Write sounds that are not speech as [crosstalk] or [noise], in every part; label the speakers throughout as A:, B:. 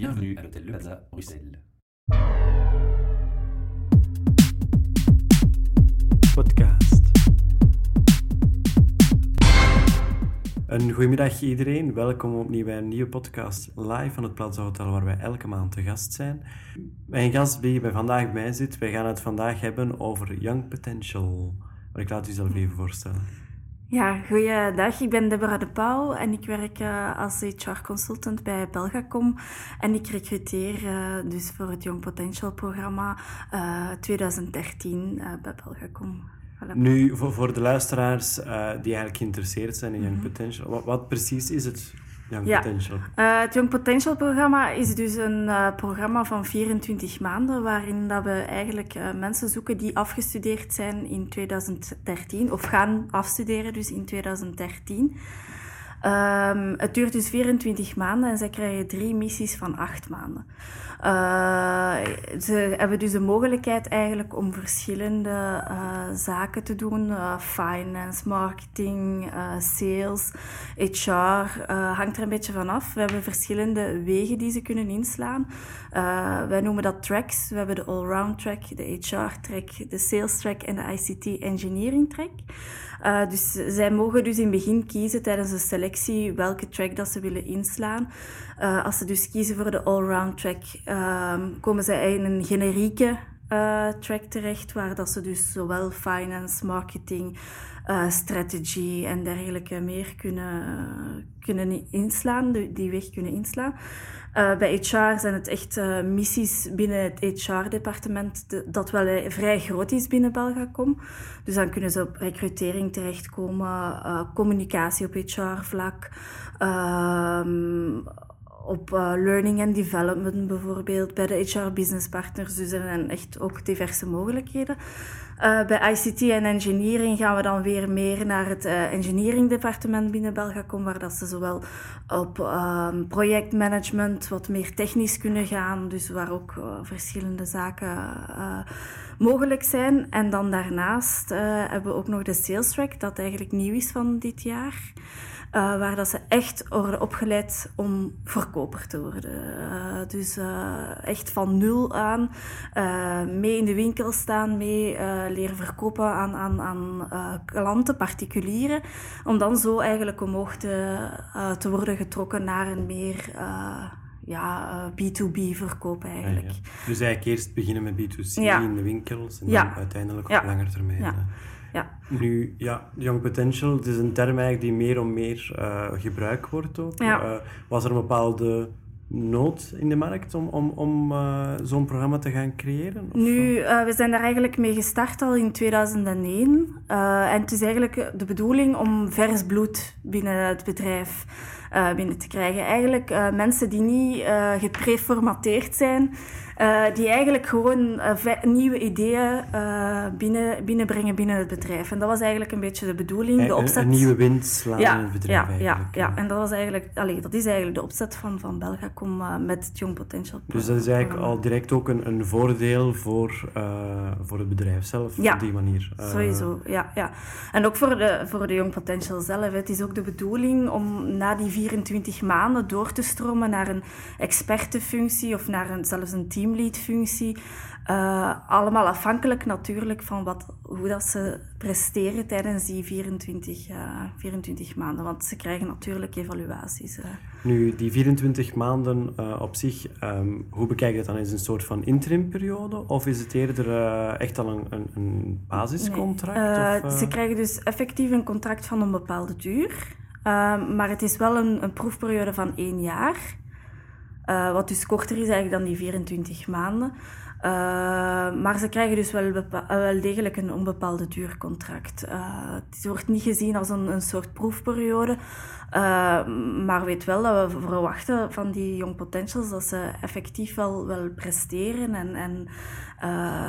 A: Bienvenue à l'hôtel Le Plaza, Bruxelles.
B: podcast. Een goedemiddag iedereen, welkom opnieuw bij een nieuwe podcast live van het Plaza Hotel waar wij elke maand te gast zijn. Mijn gast die bij vandaag bij zit, wij gaan het vandaag hebben over Young Potential. Maar ik laat u zelf even voorstellen.
C: Ja, goeiedag. Ik ben Deborah de Pauw en ik werk uh, als HR-consultant bij Belgacom. En ik recruteer uh, dus voor het Young Potential programma uh, 2013 bij Belgacom. Voilà.
B: Nu, voor, voor de luisteraars die eigenlijk geïnteresseerd zijn in Young mm -hmm. Potential, wat, wat, precies is het Young
C: ja.
B: Potential?
C: Uh, het Young Potential programma is dus een uh, programma van 24 maanden waarin dat we eigenlijk uh, mensen zoeken die afgestudeerd zijn in 2013 of gaan afstuderen dus in 2013. Um, het duurt dus 24 maanden en zij krijgen drie missies van acht maanden. Uh, ze hebben dus de mogelijkheid eigenlijk om verschillende uh, zaken te doen. Uh, finance, marketing, sales, HR. hangt er een beetje van af. We hebben verschillende wegen die ze kunnen inslaan. wij noemen dat tracks. We hebben de allround track, de HR track, de sales track en de ICT engineering track. Dus zij mogen dus in het begin kiezen tijdens de selectie welke track dat ze willen inslaan. Uh, als ze dus kiezen voor de allround track, uh, komen zij in een generieke uh, track terecht, waar dat ze dus zowel finance, marketing, strategy en dergelijke meer kunnen, kunnen inslaan, die weg kunnen inslaan. Uh, bij HR zijn het echt uh, missies binnen het HR-departement dat wel vrij groot is binnen Belgacom. Dus dan kunnen ze op recrutering terechtkomen, communicatie op HR-vlak, ehm, op learning and development bijvoorbeeld, bij de HR-business partners. Dus er zijn echt ook diverse mogelijkheden. Uh, bij ICT en engineering gaan we dan weer meer naar het uh, engineering departement binnen Belgacom, waar dat ze zowel op uh, projectmanagement wat meer technisch kunnen gaan, dus waar ook verschillende zaken mogelijk zijn. En dan daarnaast hebben we ook nog de sales track, dat eigenlijk nieuw is van dit jaar. Uh, waar dat ze echt worden opgeleid om verkoper te worden. Uh, dus uh, echt van nul aan mee in de winkel staan, mee leren verkopen aan, aan, aan klanten, particulieren. Om dan zo eigenlijk omhoog te, te worden getrokken naar een meer ja, B2B verkoop eigenlijk.
B: Ja, ja. Dus eigenlijk eerst beginnen met B2C in de winkels en dan uiteindelijk op lange termijn.
C: Ja.
B: Nu, ja, Young Potential, het is een term eigenlijk die meer en meer uh, gebruikt wordt ook.
C: Ja.
B: Uh, was er een bepaalde nood in de markt om, om, om uh, zo'n programma te gaan creëren? Of?
C: Nu, we zijn daar eigenlijk mee gestart al in 2001. en het is eigenlijk de bedoeling om vers bloed binnen het bedrijf binnen te krijgen. Eigenlijk mensen die niet gepreformateerd zijn, uh, die eigenlijk gewoon uh, nieuwe ideeën uh, binnen, binnenbrengen binnen het bedrijf. En dat was eigenlijk een beetje de bedoeling, de opzet.
B: Een, een nieuwe wind slaan
C: ja,
B: in het bedrijf
C: ja, ja, ja, en dat, was eigenlijk, allee, dat is eigenlijk de opzet van, van Belgacom met het Young Potential
B: Dus dat is eigenlijk al direct ook een, een voordeel voor, voor het bedrijf zelf,
C: ja,
B: op die manier.
C: sowieso, ja, ja. En ook voor de, voor de Young Potential zelf. Het is ook de bedoeling om na die 24 maanden door te stromen naar een expertenfunctie of naar een, zelfs een team teamlead-functie. Uh, allemaal afhankelijk natuurlijk van wat, hoe dat ze presteren tijdens die 24, uh, 24 maanden. Want ze krijgen natuurlijk evaluaties. Uh.
B: Nu, die 24 maanden op zich, um, hoe bekijk je dat dan? Is het een soort van interimperiode? Of is het eerder echt al een, een, een basiscontract?
C: Nee. Of, ze krijgen dus effectief een contract van een bepaalde duur. maar het is wel een, een proefperiode van één jaar. Uh, wat dus korter is eigenlijk dan die 24 maanden. Uh, maar ze krijgen dus wel, wel degelijk een onbepaalde duurcontract. Uh, het wordt niet gezien als een, een soort proefperiode. maar weet wel dat we verwachten van die young potentials dat ze effectief wel, wel presteren en, en,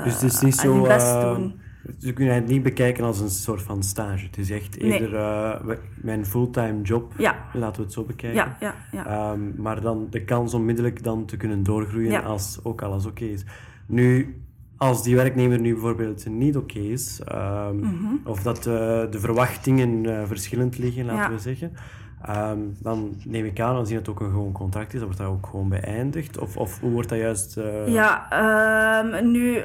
B: dus het is niet zo,
C: hun best doen.
B: Ze kunnen het niet bekijken als een soort van stage. Het is echt eerder nee. uh, mijn fulltime job,
C: ja.
B: laten we het zo bekijken.
C: Ja, ja, ja.
B: Um, maar dan de kans onmiddellijk dan te kunnen doorgroeien als ook alles oké okay is. Nu, als die werknemer nu bijvoorbeeld niet oké okay is, um,
C: mm -hmm.
B: of dat uh, de verwachtingen uh, verschillend liggen, laten we zeggen, Ehm, dan neem ik aan, zien het ook een gewoon contract is, dat wordt dat ook gewoon beëindigd? Of, of hoe wordt dat juist... Uh...
C: Ja, ehm, nu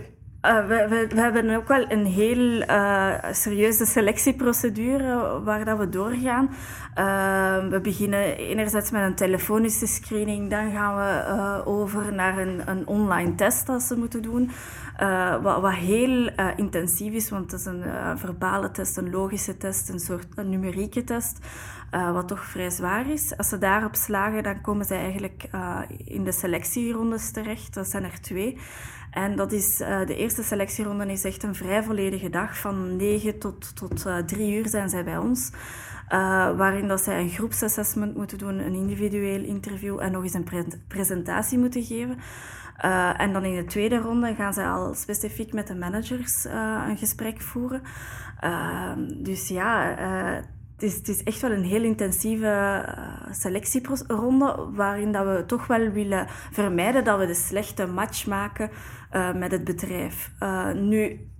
C: uh, we, we, hebben ook wel een heel uh, serieuze selectieprocedure waar dat we doorgaan. Uh, we beginnen enerzijds met een telefonische screening, dan gaan we over naar een, een, online test dat ze moeten doen. Wat, wat, heel intensief is, want het is een verbale test, een logische test, een soort een numerieke test. Wat toch vrij zwaar is. Als ze daarop slagen, dan komen ze eigenlijk in de selectierondes terecht. Dat zijn er twee. En dat is, uh, de eerste selectieronde is echt een vrij volledige dag. Van 9 tot, tot uh, 3 uur zijn zij bij ons. Waarin dat zij een groepsassessment moeten doen, een individueel interview en nog eens een pre presentatie moeten geven. En dan in de tweede ronde gaan zij al specifiek met de managers een gesprek voeren. dus ja, het is, echt wel een heel intensieve uh, selectieronde, waarin dat we toch wel willen vermijden dat we de slechte match maken uh, met het bedrijf. Uh, nu,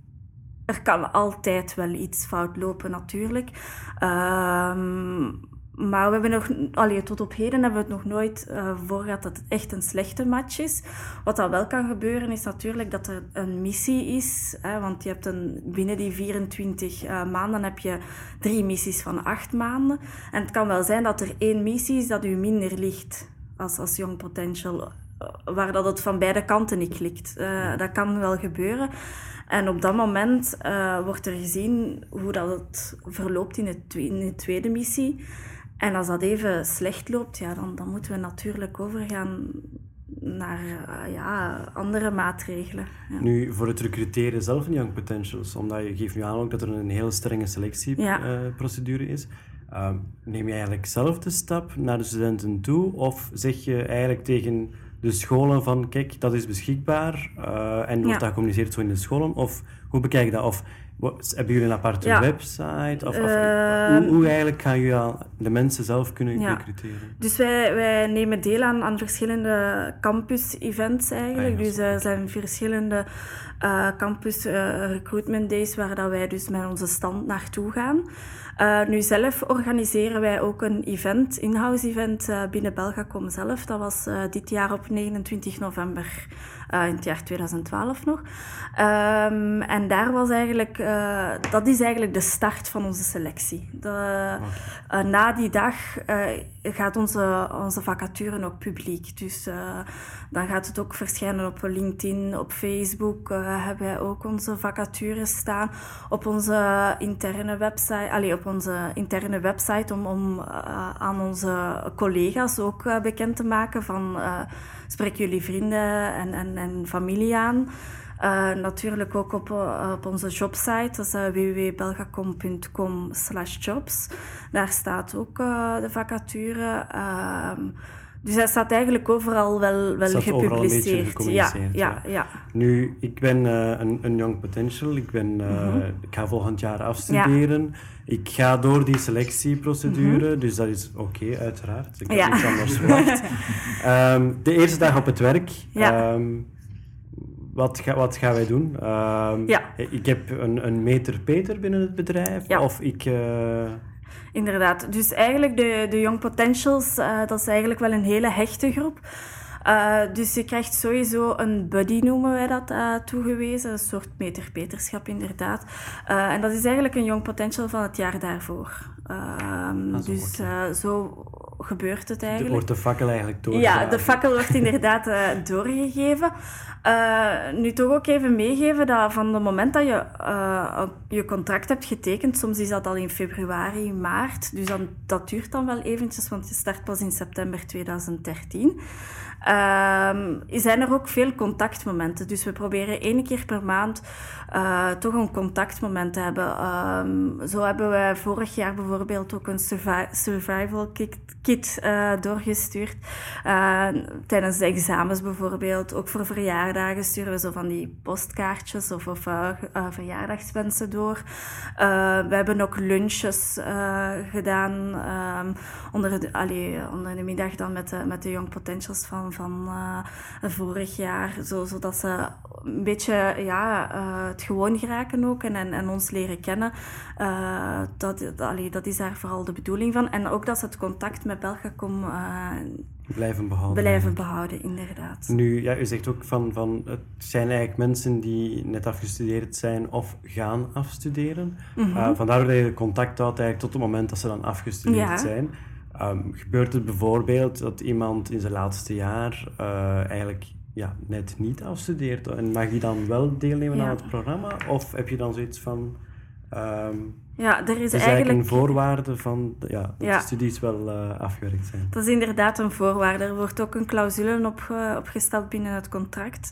C: er kan altijd wel iets fout lopen natuurlijk. Ehm, maar we hebben nog, tot op heden hebben we het nog nooit uh, voor gehad dat het echt een slechte match is. Wat dan wel kan gebeuren is natuurlijk dat er een missie is. Hè, want je hebt een, binnen die 24 uh, maanden heb je drie missies van acht maanden. En het kan wel zijn dat er één missie is dat u minder ligt als, als Young Potential. Eh, waar dat het van beide kanten niet klikt. Dat kan wel gebeuren. En op dat moment wordt er gezien hoe dat het verloopt in de tweede missie. En als dat even slecht loopt, ja, dan, dan moeten we natuurlijk overgaan naar uh, ja, andere maatregelen. Ja.
B: Nu, voor het recruteren zelf van Young Potentials, omdat je geeft nu aan ook dat er een heel strenge selectieprocedure ja. uh, is, uh, neem je eigenlijk zelf de stap naar de studenten toe of zeg je eigenlijk tegen de scholen van kijk, dat is beschikbaar uh, en wordt ja. dat gecommuniceerd zo in de scholen? Of hoe bekijk je dat? Of wat, hebben jullie een aparte ja. website? Of, of uh, hoe, hoe, eigenlijk gaan jullie de mensen zelf kunnen ja. recruteren?
C: Dus wij, wij nemen deel aan, aan verschillende campus-events eigenlijk. Ah, dus er zijn verschillende uh, campus recruitment days waar dat wij dus met onze stand naartoe gaan. Nu zelf organiseren wij ook een event, in-house event binnen Belgacom zelf. Dat was dit jaar op 29 november in het jaar 2012 nog. Um, en daar was eigenlijk, dat is eigenlijk de start van onze selectie. De, okay. na die dag gaat onze, onze vacature ook publiek. Dus dan gaat het ook verschijnen op LinkedIn, op Facebook hebben wij ook onze vacatures staan. Op onze interne website, allee, op onze interne website om, om uh, aan onze collega's ook bekend te maken van spreek jullie vrienden en, en, en familie aan. Natuurlijk ook op, op onze jobsite, dat is www.belgacom.com jobs. Daar staat ook de vacature. Ehm, dus hij staat eigenlijk overal wel, wel gepubliceerd.
B: ja, ja, ja, Nu, ik ben uh, een, een young potential. Ik, ben, uh, -hmm. ik ga volgend jaar afstuderen. Ja. Ik ga door die selectieprocedure, -hmm. dus dat is oké, okay, uiteraard. Ik heb ja. niks anders verwacht. um, [laughs] de eerste dag op het werk. Ja. Um, wat, ga, wat gaan wij doen? Ja. Ik heb een, een meter Peter binnen het bedrijf. Ja. Of ik... Uh,
C: Inderdaad. Dus eigenlijk de, de Young Potentials, uh, dat is eigenlijk wel een hele hechte groep. Uh, dus je krijgt sowieso een buddy, noemen wij dat, uh, toegewezen. Een soort meter-peterschap, inderdaad. Uh, en dat is eigenlijk een Young Potential van het jaar daarvoor. Ehm, dus zo gebeurt het eigenlijk.
B: Wordt de fakkel eigenlijk doorgegeven?
C: Ja, de fakkel wordt inderdaad doorgegeven. nu toch ook even meegeven dat van het moment dat je je contract hebt getekend, soms is dat al in februari, maart, dus dan, dat duurt dan wel eventjes, want je start pas in september 2013. Um, zijn er ook veel contactmomenten. Dus we proberen één keer per maand uh, toch een contactmoment te hebben. Um, zo hebben we vorig jaar bijvoorbeeld ook een survi survival kit, uh, doorgestuurd. Uh, tijdens de examens bijvoorbeeld. Ook voor verjaardagen sturen we zo van die postkaartjes of, of verjaardagswensen door. we hebben ook lunches gedaan onder, de, onder de middag dan met de, met de Young Potentials van van uh, vorig jaar, zo, zodat ze een beetje ja, uh, het gewoon geraken ook en, en, en ons leren kennen. Uh, dat, allee, dat is daar vooral de bedoeling van. En ook dat ze het contact met Belgacom
B: blijven behouden.
C: Blijven behouden, inderdaad.
B: Nu, ja, u zegt ook van, van het zijn eigenlijk mensen die net afgestudeerd zijn of gaan afstuderen. Mm -hmm. vandaar dat je contact houdt eigenlijk tot het moment dat ze dan afgestudeerd ja. zijn. Um, gebeurt het bijvoorbeeld dat iemand in zijn laatste jaar uh, eigenlijk ja, net niet afstudeert en mag die dan wel deelnemen ja. aan het programma? Of heb je dan zoiets van... Um,
C: ja, er is,
B: eigenlijk een voorwaarde van ja, dat ja. de studies wel uh, afgewerkt zijn.
C: Dat is inderdaad een voorwaarde. Er wordt ook een clausule op, opgesteld binnen het contract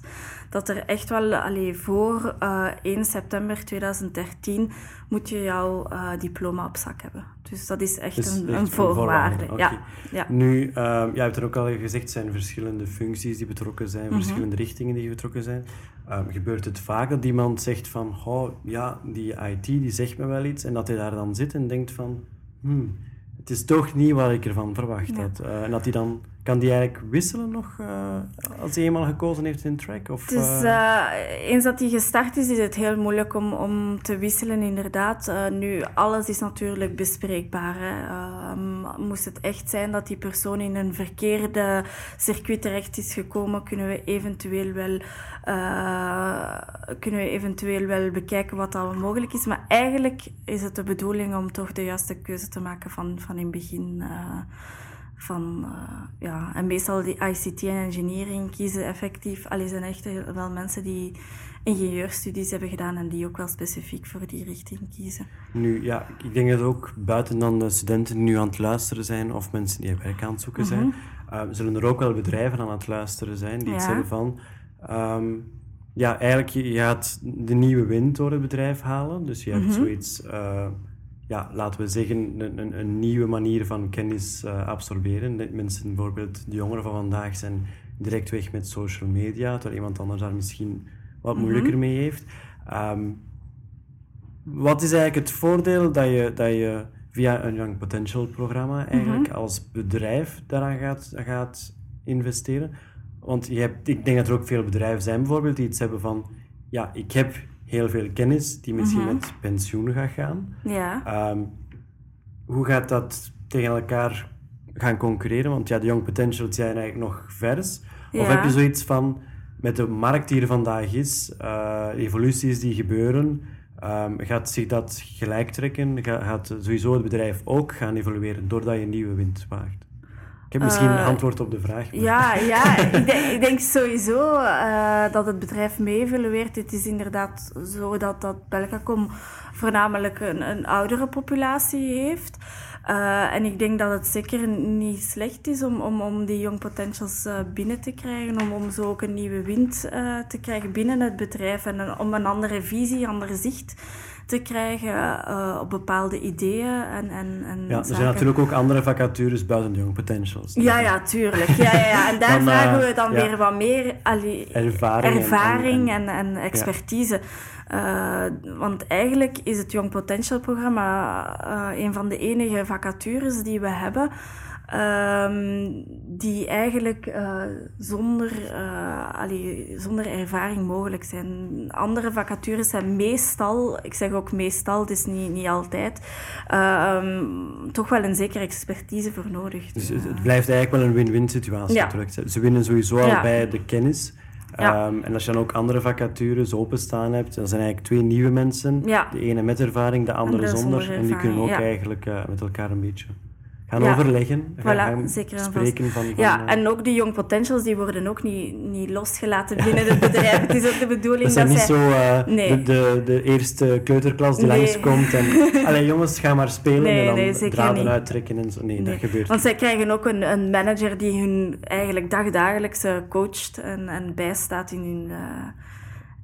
C: dat er echt wel allee, voor uh, 1 september 2013 moet je jouw uh, diploma op zak hebben. Dus dat is echt, dus een, echt een, voorwaarde. Een voorwaarde. Ja. ja.
B: Nu, uh, jij hebt er ook al gezegd, zijn verschillende functies die betrokken zijn, mm -hmm. verschillende richtingen die betrokken zijn. Um, gebeurt het vaak dat iemand zegt van, oh, ja, die IT die zegt me wel iets, en dat hij daar dan zit en denkt van, hmm, het is toch niet wat ik ervan verwacht ja. had. Uh, en dat hij dan kan die eigenlijk wisselen nog uh, als hij eenmaal gekozen heeft in track? Of,
C: dus uh, eens dat hij gestart is, is het heel moeilijk om, om te wisselen, inderdaad. Nu, alles is natuurlijk bespreekbaar. Hè. Moest het echt zijn dat die persoon in een verkeerde circuit terecht is gekomen, kunnen we eventueel wel, kunnen we eventueel wel bekijken wat al mogelijk is. Maar eigenlijk is het de bedoeling om toch de juiste keuze te maken van, van in het begin van, uh, ja, en meestal die ICT en engineering kiezen effectief. Allee, zijn echt wel mensen die ingenieurstudies hebben gedaan en die ook wel specifiek voor die richting kiezen.
B: Nu, ja, ik denk dat ook buiten dan de studenten die nu aan het luisteren zijn of mensen die werk aan het zoeken zijn, uh, zullen er ook wel bedrijven aan het luisteren zijn die ja. iets hebben van... Um, ja, eigenlijk, je gaat de nieuwe wind door het bedrijf halen. Dus je hebt mm -hmm. zoiets... Uh, ja, laten we zeggen, een, een, een nieuwe manier van kennis uh, absorberen. Mensen, bijvoorbeeld de jongeren van vandaag, zijn direct weg met social media, terwijl iemand anders daar misschien wat moeilijker mm -hmm. mee heeft. Um, wat is eigenlijk het voordeel dat je, dat je via een Young Potential programma eigenlijk mm -hmm. als bedrijf daaraan gaat, gaat investeren? Want je hebt, ik denk dat er ook veel bedrijven zijn bijvoorbeeld die iets hebben van, ja, ik heb heel veel kennis die misschien mm -hmm. met pensioen gaat gaan.
C: Ja.
B: Um, hoe gaat dat tegen elkaar gaan concurreren? Want ja, de young potentials zijn eigenlijk nog vers. Ja. Of heb je zoiets van, met de markt die er vandaag is, uh, evoluties die gebeuren, um, gaat zich dat gelijk trekken? Gaat sowieso het bedrijf ook gaan evolueren doordat je nieuwe wind waagt? Ik heb misschien uh, antwoord op de vraag.
C: Maar. Ja, ja [laughs] ik, denk, ik denk sowieso uh, dat het bedrijf mee evolueert. Het is inderdaad zo dat, dat Belgacom voornamelijk een, een oudere populatie heeft. Uh, en ik denk dat het zeker niet slecht is om, om, om die young potentials binnen te krijgen, om, om zo ook een nieuwe wind te krijgen binnen het bedrijf en een, om een andere visie, ander zicht te krijgen op bepaalde ideeën. En, en, en
B: ja, er zijn natuurlijk ook andere vacatures buiten de Young Potentials.
C: Ja, ja, tuurlijk. Ja, ja, ja. En daar dan, vragen we dan ja. weer wat meer allee,
B: ervaring,
C: ervaring en, en, en, expertise. Ja. Uh, want eigenlijk is het Young Potential programma uh, een van de enige vacatures die we hebben Um, die eigenlijk uh, zonder, uh, allee, zonder ervaring mogelijk zijn. Andere vacatures zijn meestal, ik zeg ook meestal, het is niet, niet altijd, uh, um, toch wel een zekere expertise voor nodig.
B: Dus het blijft eigenlijk wel een win-win situatie. Ja. Ze winnen sowieso al ja. bij de kennis. Ja. Um, en als je dan ook andere vacatures openstaan hebt, dan zijn eigenlijk twee nieuwe mensen. Ja. De ene met ervaring, de andere, andere zonder. zonder en die kunnen ook eigenlijk met elkaar een beetje gaan ja. overleggen, gaan,
C: voilà,
B: spreken van, van,
C: Ja, uh, en ook die young potentials, die worden ook niet, niet losgelaten binnen het bedrijf. het is ook de bedoeling [laughs]
B: dat
C: zijn
B: niet zij... zo uh, nee. de, de, de, eerste kleuterklas die nee. langskomt en... [laughs] Allee, jongens, ga maar spelen
C: nee,
B: en dan
C: nee,
B: draden
C: niet.
B: uittrekken en zo. Nee, dat gebeurt
C: Want zij krijgen ook een, een manager die hun eigenlijk dagdagelijks coacht en, en bijstaat in hun... Uh,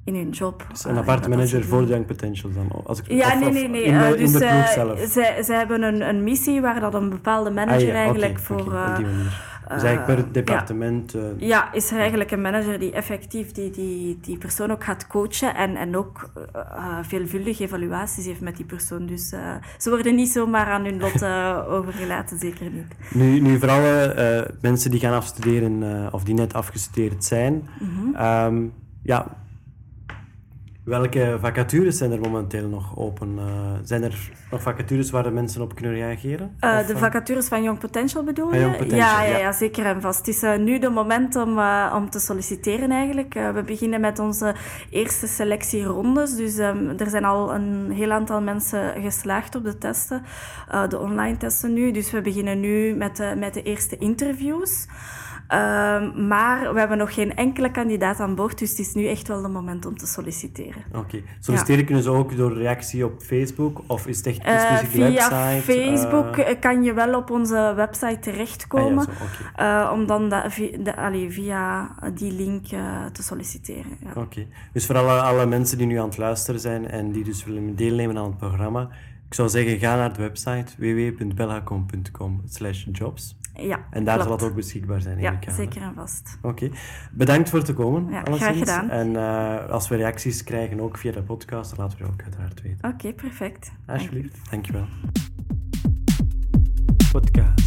C: in hun job.
B: Dus een aparte manager voor de Young Potentials dan? Als ik,
C: ja, nee, nee, nee.
B: In de,
C: uh, dus? Zij, zij hebben een, een missie waar dat een bepaalde manager
B: ah, ja,
C: eigenlijk
B: okay,
C: voor...
B: Okay, die manier. Dus eigenlijk per departement...
C: Ja,
B: uh,
C: ja, is er eigenlijk een manager die effectief die, die, die persoon ook gaat coachen en, en ook uh, veelvuldige evaluaties heeft met die persoon. Dus uh, ze worden niet zomaar aan hun lot [laughs] overgelaten, zeker niet.
B: Nu, nu voor alle mensen die gaan afstuderen of die net afgestudeerd zijn, mm -hmm. um, ja, Welke vacatures zijn er momenteel nog open? Uh, zijn er nog vacatures waar de mensen op kunnen reageren?
C: Uh, of, de vacatures van Young Potential bedoel
B: je?
C: Young
B: Potential,
C: ja, ja, ja, zeker en vast. Het is uh, nu de moment om, om te solliciteren eigenlijk. we beginnen met onze eerste selectierondes. Dus um, er zijn al een heel aantal mensen geslaagd op de testen, de online testen nu. Dus we beginnen nu met met de eerste interviews. Uh, maar we hebben nog geen enkele kandidaat aan boord, dus het is nu echt wel de moment om te solliciteren.
B: Oké. Okay. Solliciteren ja. kunnen ze ook door reactie op Facebook of is het echt een
C: uh,
B: specifieke
C: via
B: website?
C: Facebook uh... kan je wel op onze website terechtkomen
B: ah, ja,
C: okay. om dan da, via, de, allee, via die link te solliciteren. Ja.
B: Oké. Okay. Dus voor alle, alle mensen die nu aan het luisteren zijn en die dus willen deelnemen aan het programma, ik zou zeggen, ga naar de website www.bellacom.com jobs.
C: Ja,
B: En daar
C: klopt.
B: zal het ook beschikbaar zijn,
C: Ja,
B: ik
C: zeker en vast.
B: Oké. Okay. Bedankt voor te komen,
C: ja. Graag gedaan.
B: En uh, als we reacties krijgen, ook via de podcast, dan laten we je ook uiteraard weten.
C: Oké, okay, perfect.
B: Alsjeblieft.
C: Dank
B: Dankjewel. Podcast.